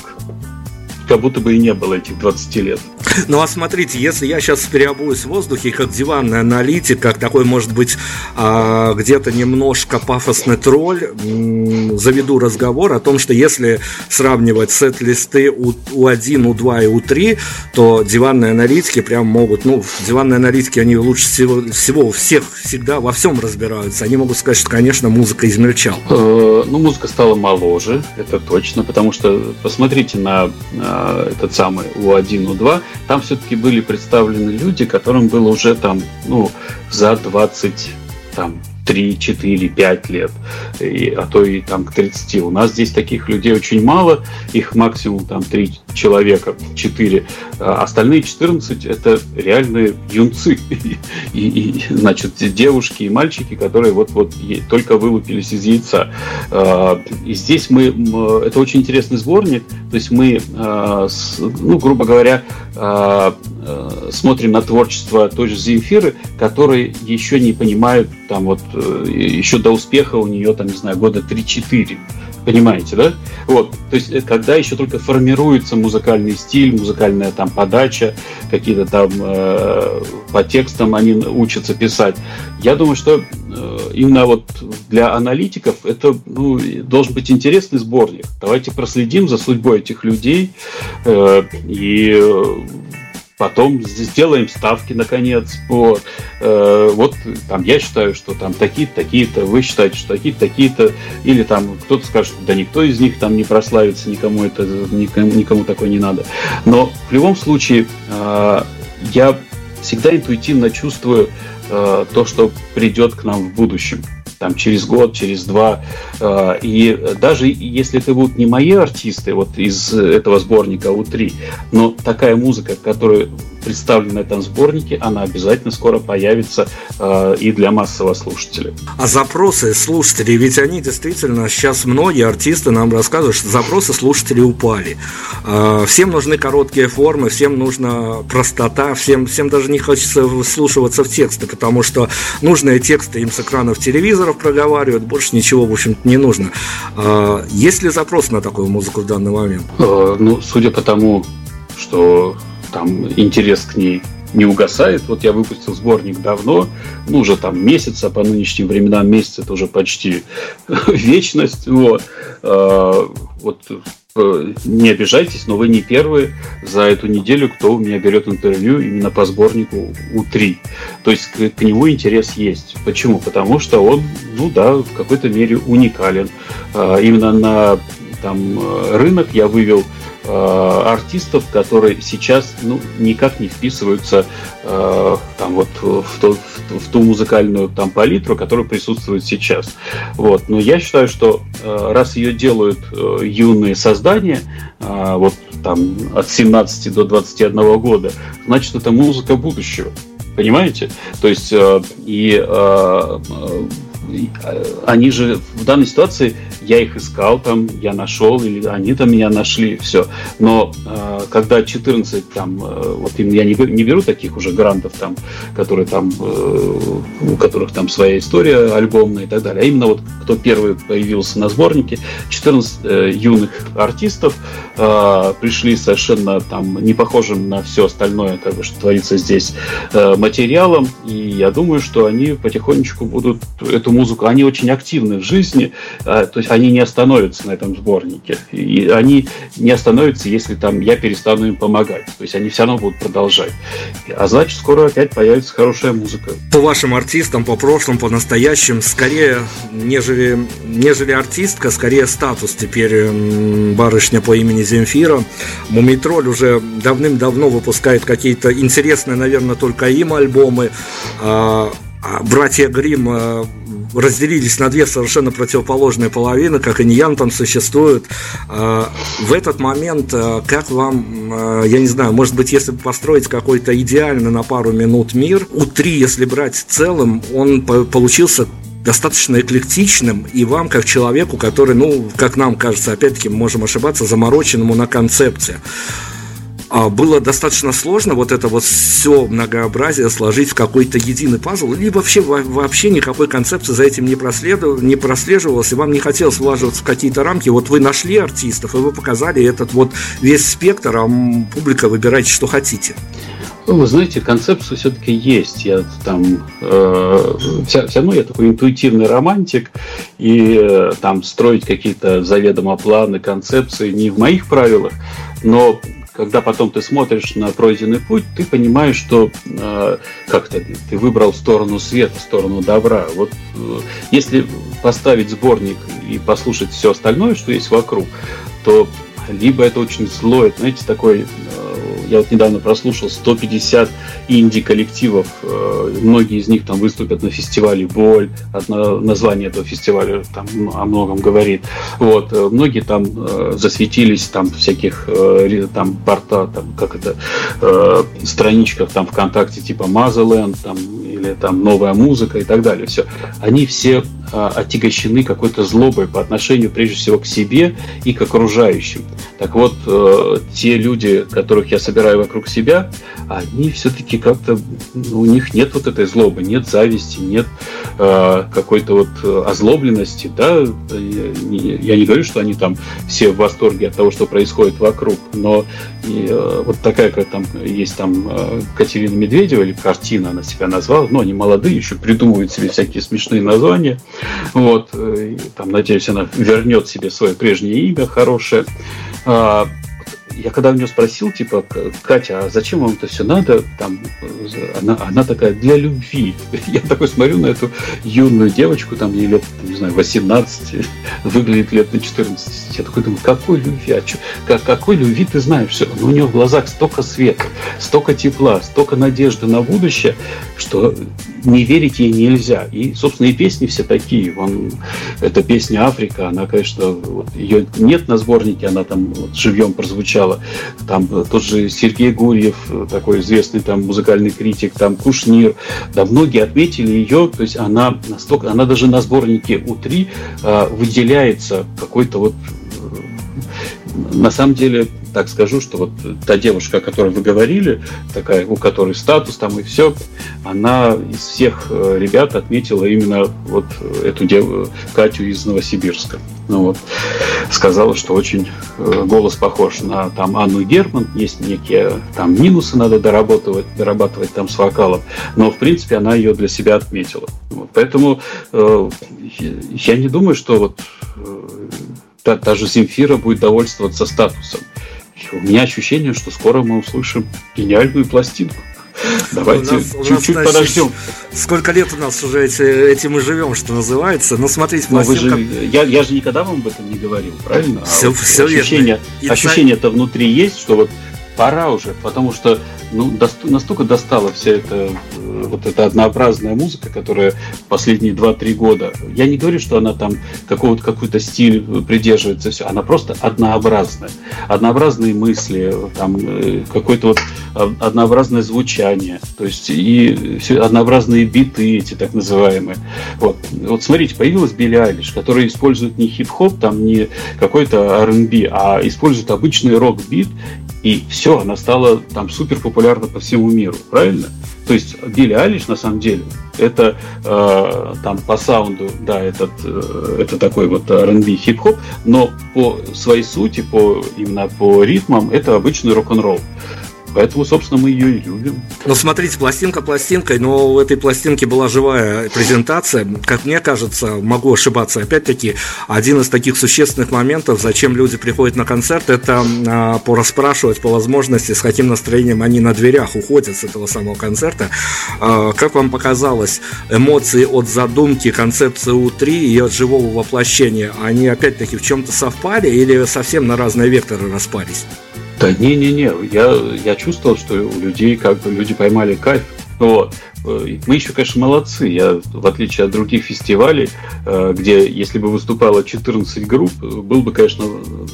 как будто бы и не было этих 20 лет. Ну а смотрите, если я сейчас переобуюсь в воздухе, как диванный аналитик, как такой, может быть, а, где-то немножко пафосный тролль, заведу разговор о том, что если сравнивать сет-листы у, У1, У2 и У3, то диванные аналитики прям могут, ну, диванные аналитики, они лучше всего, всего у всех всегда во всем разбираются. Они могут сказать, что, конечно, музыка измельчала. Э, ну, музыка стала моложе, это точно, потому что посмотрите на этот самый У1, У2, там все-таки были представлены люди, которым было уже там, ну, за 20, там, 3, 4, 5 лет, и, а то и там к 30. У нас здесь таких людей очень мало, их максимум там 3 человека, 4. А остальные 14 это реальные юнцы. И, и, значит, девушки и мальчики, которые вот-вот только вылупились из яйца. А, и здесь мы, это очень интересный сборник, то есть мы, а, ну, грубо говоря, а, смотрим на творчество той же Земфиры, которые еще не понимают, там вот, э, еще до успеха у нее, там, не знаю, года 3-4. Понимаете, да? Вот, то есть, э, когда еще только формируется музыкальный стиль, музыкальная там подача, какие-то там э, по текстам они учатся писать. Я думаю, что э, именно вот для аналитиков это ну, должен быть интересный сборник. Давайте проследим за судьбой этих людей э, и потом сделаем ставки наконец по э, вот там я считаю, что там такие-то, такие-то, вы считаете, что такие-то, такие-то, или там кто-то скажет, да никто из них там не прославится, никому это никому, никому такое не надо. Но в любом случае э, я всегда интуитивно чувствую э, то, что придет к нам в будущем там через год, через два. Э, и даже если это будут не мои артисты вот из этого сборника У3, но такая музыка, которая представлена на этом сборнике, она обязательно скоро появится э, и для массового слушателя. А запросы слушателей, ведь они действительно, сейчас многие артисты нам рассказывают, что запросы слушателей упали. Э, всем нужны короткие формы, всем нужна простота, всем, всем даже не хочется вслушиваться в тексты, потому что нужные тексты им с экранов телевизоров проговаривают, больше ничего, в общем-то, не нужно. Э, есть ли запрос на такую музыку в данный момент? Э, ну, судя по тому, что там интерес к ней не угасает. Вот я выпустил сборник давно, ну, уже там месяц, а по нынешним временам месяц это уже почти вечность. Вот. А, вот э, не обижайтесь, но вы не первые за эту неделю, кто у меня берет интервью именно по сборнику У3. То есть к, к нему интерес есть. Почему? Потому что он, ну да, в какой-то мере уникален. А, именно на там, рынок я вывел Э, артистов, которые сейчас ну, никак не вписываются э, там, вот, в, то, в, в ту музыкальную там, палитру, которая присутствует сейчас. Вот. Но я считаю, что э, раз ее делают э, юные создания, э, вот там от 17 до 21 года, значит, это музыка будущего. Понимаете? То есть э, и э, э, они же в данной ситуации я их искал там, я нашел, или они там меня нашли, все. Но э, когда 14 там, э, вот я не, не беру таких уже грантов там, которые там, э, у которых там своя история альбомная и так далее, а именно вот кто первый появился на сборнике, 14 э, юных артистов э, пришли совершенно там не похожим на все остальное, как бы, что творится здесь, э, материалом, и я думаю, что они потихонечку будут эту музыку, они очень активны в жизни, э, то есть они не остановятся на этом сборнике. И они не остановятся, если там я перестану им помогать. То есть они все равно будут продолжать. А значит, скоро опять появится хорошая музыка. По вашим артистам, по прошлым, по настоящим, скорее, нежели, нежели артистка, скорее статус теперь барышня по имени Земфира. Мумитроль уже давным-давно выпускает какие-то интересные, наверное, только им альбомы. А, а братья Грим а, разделились на две совершенно противоположные половины, как иньян там существует. А, в этот момент, а, как вам, а, я не знаю, может быть, если построить какой-то идеальный на пару минут мир, у три, если брать в целом, он получился достаточно эклектичным, и вам, как человеку, который, ну, как нам кажется, опять-таки, мы можем ошибаться, замороченному на концепции. а, было достаточно сложно вот это вот все многообразие сложить в какой-то единый пазл, или вообще, вообще никакой концепции за этим не, проследовал, не прослеживалось, и вам не хотелось влаживаться в какие-то рамки. Вот вы нашли артистов, и вы показали этот вот весь спектр, а публика выбирайте, что хотите. Ну, вы знаете, концепция все-таки есть. Я там э, все, все равно я такой интуитивный романтик, и э, там строить какие-то заведомо планы, концепции не в моих правилах, но когда потом ты смотришь на пройденный путь, ты понимаешь, что э, как-то ты выбрал сторону света, сторону добра. Вот э, если поставить сборник и послушать все остальное, что есть вокруг, то либо это очень злое, знаете, такой я вот недавно прослушал 150 инди-коллективов. Э, многие из них там выступят на фестивале «Боль». Одно название этого фестиваля там о многом говорит. Вот. Э, многие там э, засветились там всяких там порта, там, как это, страничках там ВКонтакте типа Мазаленд, там или там новая музыка и так далее. Все. Они все отягощены какой-то злобой по отношению прежде всего к себе и к окружающим. Так вот, э, те люди, которых я собираю вокруг себя, они все-таки как-то, у них нет вот этой злобы, нет зависти, нет э, какой-то вот озлобленности, да, я не говорю, что они там все в восторге от того, что происходит вокруг, но э, вот такая, как там есть там Катерина Медведева или картина она себя назвала, ну, они молодые, еще придумывают себе всякие смешные названия, вот, и, там, надеюсь, она вернет себе свое прежнее имя хорошее. А, я когда у нее спросил, типа, Катя, а зачем вам это все надо? Там, она, она такая, для любви. Я такой смотрю на эту юную девочку, там ей лет, не знаю, 18, выглядит лет на 14. Я такой думаю, какой любви? А чё, как, какой любви ты знаешь все? Но у нее в глазах столько света, столько тепла, столько надежды на будущее, что не верить ей нельзя. И, собственно, и песни все такие. Вон, эта песня «Африка», она, конечно, вот, ее нет на сборнике, она там вот, живьем прозвучала. Там тот же Сергей Гурьев, такой известный там музыкальный критик, там Кушнир, да, многие отметили ее, то есть она настолько, она даже на сборнике У3 э, выделяется какой-то вот на самом деле так скажу, что вот та девушка, о которой вы говорили, такая, у которой статус там и все, она из всех э, ребят отметила именно вот эту дев... Катю из Новосибирска. Ну вот, сказала, что очень э, голос похож на там Анну Герман, есть некие там минусы надо дорабатывать, дорабатывать там с вокалом, но в принципе она ее для себя отметила. Вот, поэтому э, я не думаю, что вот э, та, та же Земфира будет довольствоваться статусом у меня ощущение, что скоро мы услышим гениальную пластинку. Давайте чуть-чуть подождем. Сколько лет у нас уже эти, этим и живем, что называется. Но смотрите, пластинка... вы же, я, я же никогда вам об этом не говорил, правильно? Все, а вот все ощущение, верно. Ощущение-то внутри есть, что вот пора уже, потому что ну, настолько достала вся эта э, вот эта однообразная музыка, которая последние 2-3 года. Я не говорю, что она там какого-то какой-то стиль придерживается, все. Она просто однообразная. Однообразные мысли, там э, какое-то вот однообразное звучание, то есть и все однообразные биты эти так называемые. Вот, вот смотрите, появилась Билли Айлиш, которая использует не хип-хоп, там не какой-то R&B, а использует обычный рок-бит, и все, она стала там супер популярна по всему миру, правильно? То есть Билли Алиш на самом деле это э, там по саунду, да, этот, э, это такой вот R&B хип-хоп, но по своей сути, по именно по ритмам это обычный рок-н-ролл. Поэтому, собственно, мы ее и любим. Ну, смотрите, пластинка пластинкой, но у этой пластинки была живая презентация. Как мне кажется, могу ошибаться, опять-таки, один из таких существенных моментов, зачем люди приходят на концерт, это а, порасспрашивать по возможности, с каким настроением они на дверях уходят с этого самого концерта. А, как вам показалось, эмоции от задумки концепции У3 и от живого воплощения, они опять-таки в чем-то совпали или совсем на разные векторы распались? Да не-не-не, я, я чувствовал, что у людей как бы люди поймали кайф. Вот. Э, мы еще, конечно, молодцы. Я, в отличие от других фестивалей, э, где, если бы выступало 14 групп, был бы, конечно,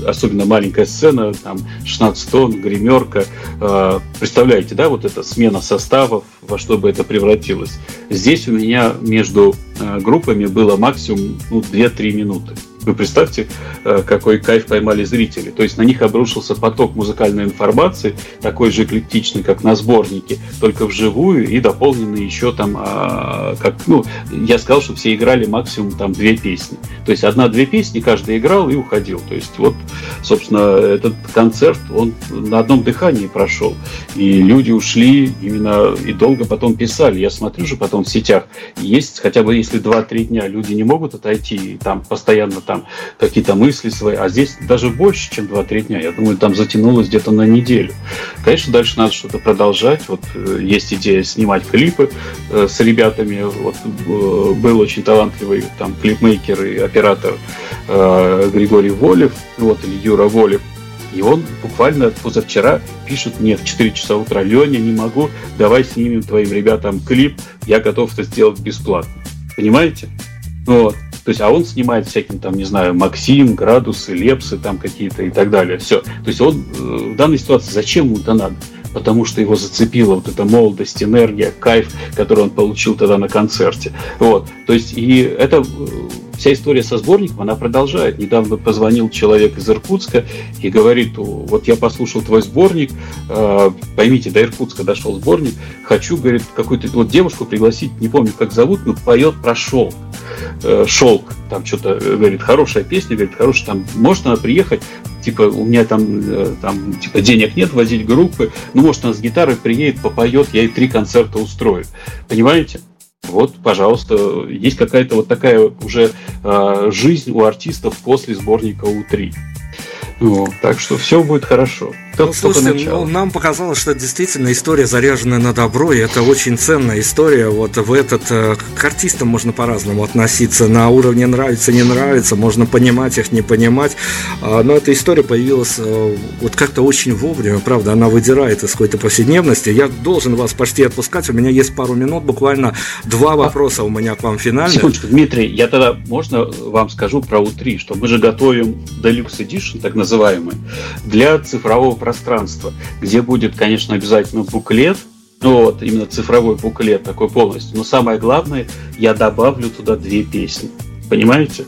особенно маленькая сцена, там 16 тонн, гримерка. Э, представляете, да, вот эта смена составов, во что бы это превратилось. Здесь у меня между группами было максимум ну, 2-3 минуты. Вы представьте, э, какой кайф поймали зрители. То есть на них обрушился поток музыкальной информации, такой же эклектичный, как на сборнике, только вживую и дополненный еще там, а, как, ну, я сказал, что все играли максимум там две песни. То есть одна-две песни каждый играл и уходил. То есть вот, собственно, этот концерт, он на одном дыхании прошел. И люди ушли именно и долго потом писали. Я смотрю же потом в сетях, есть хотя бы если 2-3 дня люди не могут отойти, и там постоянно там там какие-то мысли свои, а здесь даже больше, чем 2-3 дня. Я думаю, там затянулось где-то на неделю. Конечно, дальше надо что-то продолжать. Вот э, есть идея снимать клипы э, с ребятами. Вот э, был очень талантливый там клипмейкер и оператор Григорий Волев, вот, или Юра Волев. И он буквально позавчера пишет мне в 4 часа утра, Леня, не могу, давай снимем твоим ребятам клип, я готов это сделать бесплатно. Понимаете? Вот. То есть, а он снимает всяким там, не знаю, Максим, градусы, лепсы там какие-то и так далее. Все. То есть он э, в данной ситуации зачем ему это надо? Потому что его зацепила вот эта молодость, энергия, кайф, который он получил тогда на концерте. Вот. То есть, и это э, вся история со сборником, она продолжает. Недавно позвонил человек из Иркутска и говорит, вот я послушал твой сборник, э, поймите, до Иркутска дошел сборник, хочу, говорит, какую-то вот девушку пригласить, не помню, как зовут, но поет про шелк. Э, шелк, там что-то, э, говорит, хорошая песня, говорит, хорошая, там, можно приехать, типа, у меня там, там, типа, денег нет возить группы, ну, может, она с гитарой приедет, попоет, я ей три концерта устрою. Понимаете? Вот, пожалуйста, есть какая-то вот такая уже э, жизнь у артистов после сборника У3. Вот, так что все будет хорошо. Ну, слушайте, ну, нам показалось, что это действительно история, заряженная на добро, и это очень ценная история. Вот в этот э, к артистам можно по-разному относиться. На уровне нравится, не нравится, можно понимать их, не понимать. А, но эта история появилась э, вот как-то очень вовремя, правда, она выдирает из какой-то повседневности. Я должен вас почти отпускать, у меня есть пару минут, буквально два вопроса у меня к вам финальных. Секундочку, Дмитрий, я тогда, можно вам скажу про У3, что мы же готовим Deluxe Edition, так называемый, для цифрового пространство, где будет, конечно, обязательно буклет, ну вот, именно цифровой буклет такой полностью. Но самое главное, я добавлю туда две песни. Понимаете?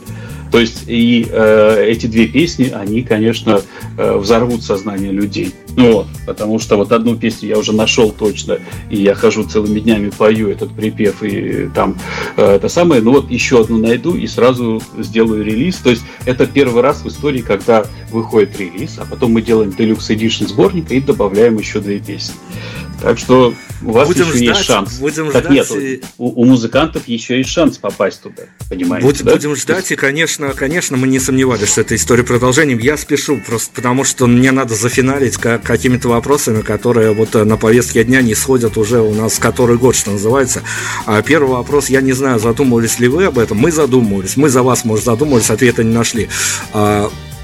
То есть и э, эти две песни, они, конечно, э, взорвут сознание людей. Ну вот, потому что вот одну песню я уже нашел точно, и я хожу целыми днями пою этот припев и там э, это самое. Ну вот еще одну найду и сразу сделаю релиз. То есть это первый раз в истории, когда выходит релиз, а потом мы делаем Deluxe Edition сборника и добавляем еще две песни. Так что у вас будем еще ждать, есть шанс. Будем так ждать. Нет, у, у музыкантов еще есть шанс попасть туда, понимаете? Будь, да? Будем ждать, и, конечно, конечно, мы не сомневались, что эта история продолжением. Я спешу, просто потому что мне надо зафиналить какими-то вопросами, которые вот э, на повестке дня не сходят уже у нас который год, что называется. А первый вопрос, я не знаю, задумывались ли вы об этом. Мы задумывались, мы за вас, может, задумывались, ответа не нашли.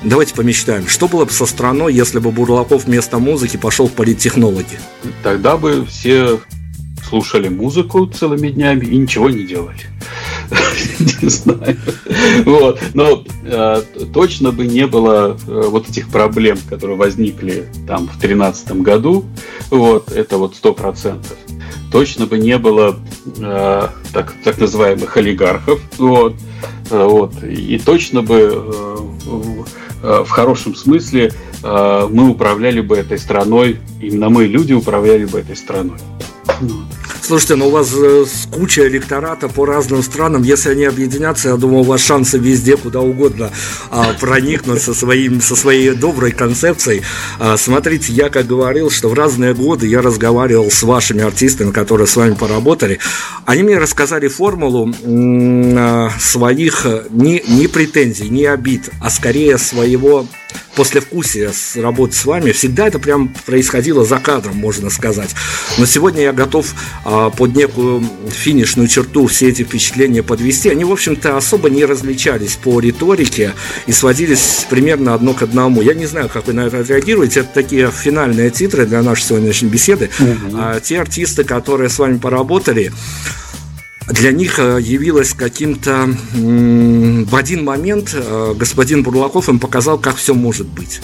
Давайте помечтаем, что было бы со страной, если бы Бурлаков вместо музыки пошел в политтехнологи? Тогда бы все слушали музыку целыми днями и ничего не делали. Не знаю. Вот. Но э, точно бы не было э, вот этих проблем, которые возникли там в 2013 году. Вот. Это вот сто процентов. Точно бы не было э, так, так называемых олигархов. Вот. Э, вот. И точно бы Э, в хорошем смысле э, мы управляли бы этой страной, именно мы, люди, управляли бы этой страной. Слушайте, ну у вас э, куча электората по разным странам. Если они объединятся, я думаю, у вас шансы везде, куда угодно а, проникнуть со, своим, со своей доброй концепцией. А, смотрите, я как говорил, что в разные годы я разговаривал с вашими артистами, которые с вами поработали. Они мне рассказали формулу м- своих не, не претензий, не обид, а скорее своего послевкусие с работы с вами. Всегда это прям происходило за кадром, можно сказать. Но сегодня я готов а, под некую финишную черту все эти впечатления подвести. Они, в общем-то, особо не различались по риторике и сводились примерно одно к одному. Я не знаю, как вы на это реагируете. Это такие финальные титры для нашей сегодняшней беседы. Угу. А, те артисты, которые с вами поработали, для них э, явилось каким-то... В один момент э, господин Бурлаков им показал, как все может быть.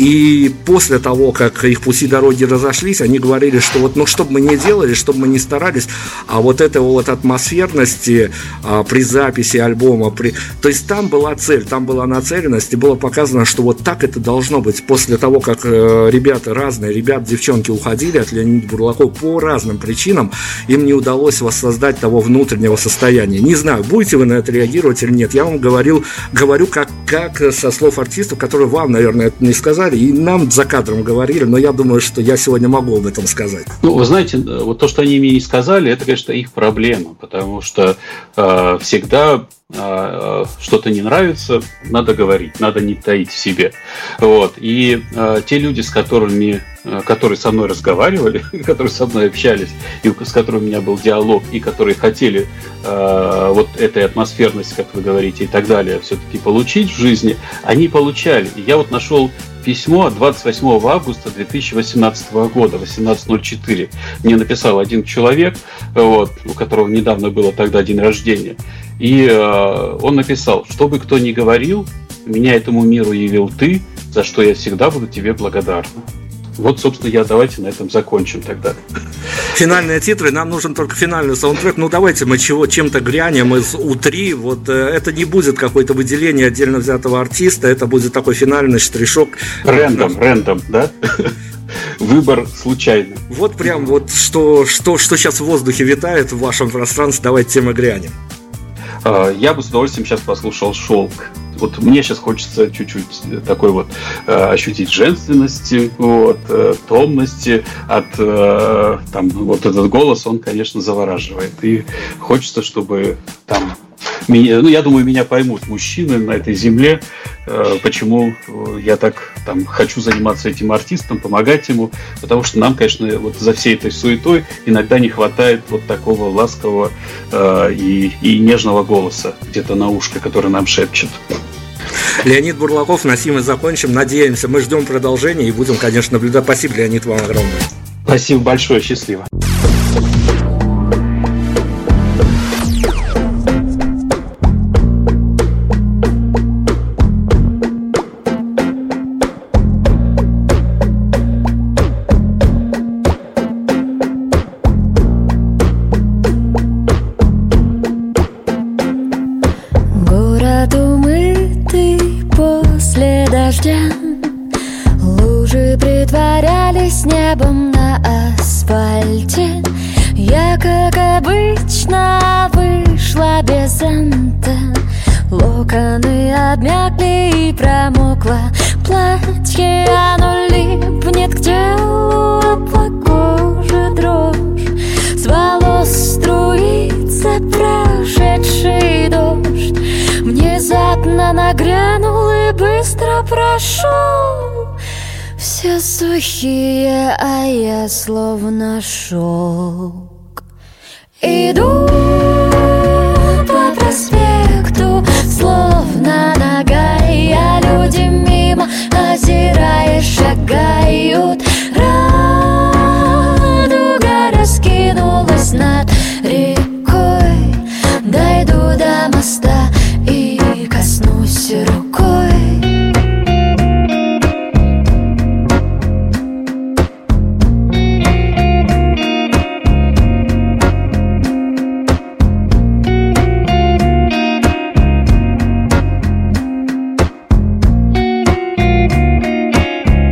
И после того, как их пути дороги разошлись, они говорили, что вот, ну, что бы мы ни делали, что бы мы ни старались, а вот этой вот атмосферности а, при записи альбома, при... то есть там была цель, там была нацеленность, и было показано, что вот так это должно быть. После того, как э, ребята разные, ребят, девчонки уходили от Леонида Бурлакова по разным причинам, им не удалось воссоздать того внутреннего состояния. Не знаю, будете вы на это реагировать или нет. Я вам говорил, говорю как, как со слов артистов, которые вам, наверное, это не сказали, и нам за кадром говорили, но я думаю, что я сегодня могу об этом сказать. Ну, вы знаете, вот то, что они мне не сказали, это, конечно, их проблема, потому что э, всегда э, что-то не нравится, надо говорить, надо не таить в себе. Вот. И э, те люди, с которыми Э, которые со мной разговаривали, которые со мной общались, и с которыми у меня был диалог, и которые хотели э, вот этой атмосферности, как вы говорите, и так далее, все-таки получить в жизни, они получали. И я вот нашел письмо от 28 августа 2018 года, 18.04. Мне написал один человек, вот, у которого недавно было тогда день рождения. И э, он написал, что бы кто ни говорил, меня этому миру явил ты, за что я всегда буду тебе благодарна. Вот, собственно, я давайте на этом закончим тогда. Финальные титры, нам нужен только финальный саундтрек. Ну, давайте мы чего, чем-то грянем из У3. Вот э, это не будет какое-то выделение отдельно взятого артиста, это будет такой финальный штришок. Рэндом, рэндом, да? Выбор случайный. Вот прям вот что, что, что сейчас в воздухе витает в вашем пространстве, давайте тем и грянем. А, я бы с удовольствием сейчас послушал «Шелк» вот мне сейчас хочется чуть-чуть такой вот э, ощутить женственности, вот, э, томности от э, там вот этот голос, он, конечно, завораживает. И хочется, чтобы там меня, ну, я думаю, меня поймут мужчины на этой земле, э, почему я так там хочу заниматься этим артистом, помогать ему, потому что нам, конечно, вот за всей этой суетой иногда не хватает вот такого ласкового э, и, и нежного голоса где-то на ушко, который нам шепчет. Леонид Бурлаков, на сим и закончим. Надеемся, мы ждем продолжения и будем, конечно, наблюдать. Спасибо, Леонид, вам огромное. Спасибо большое, счастливо.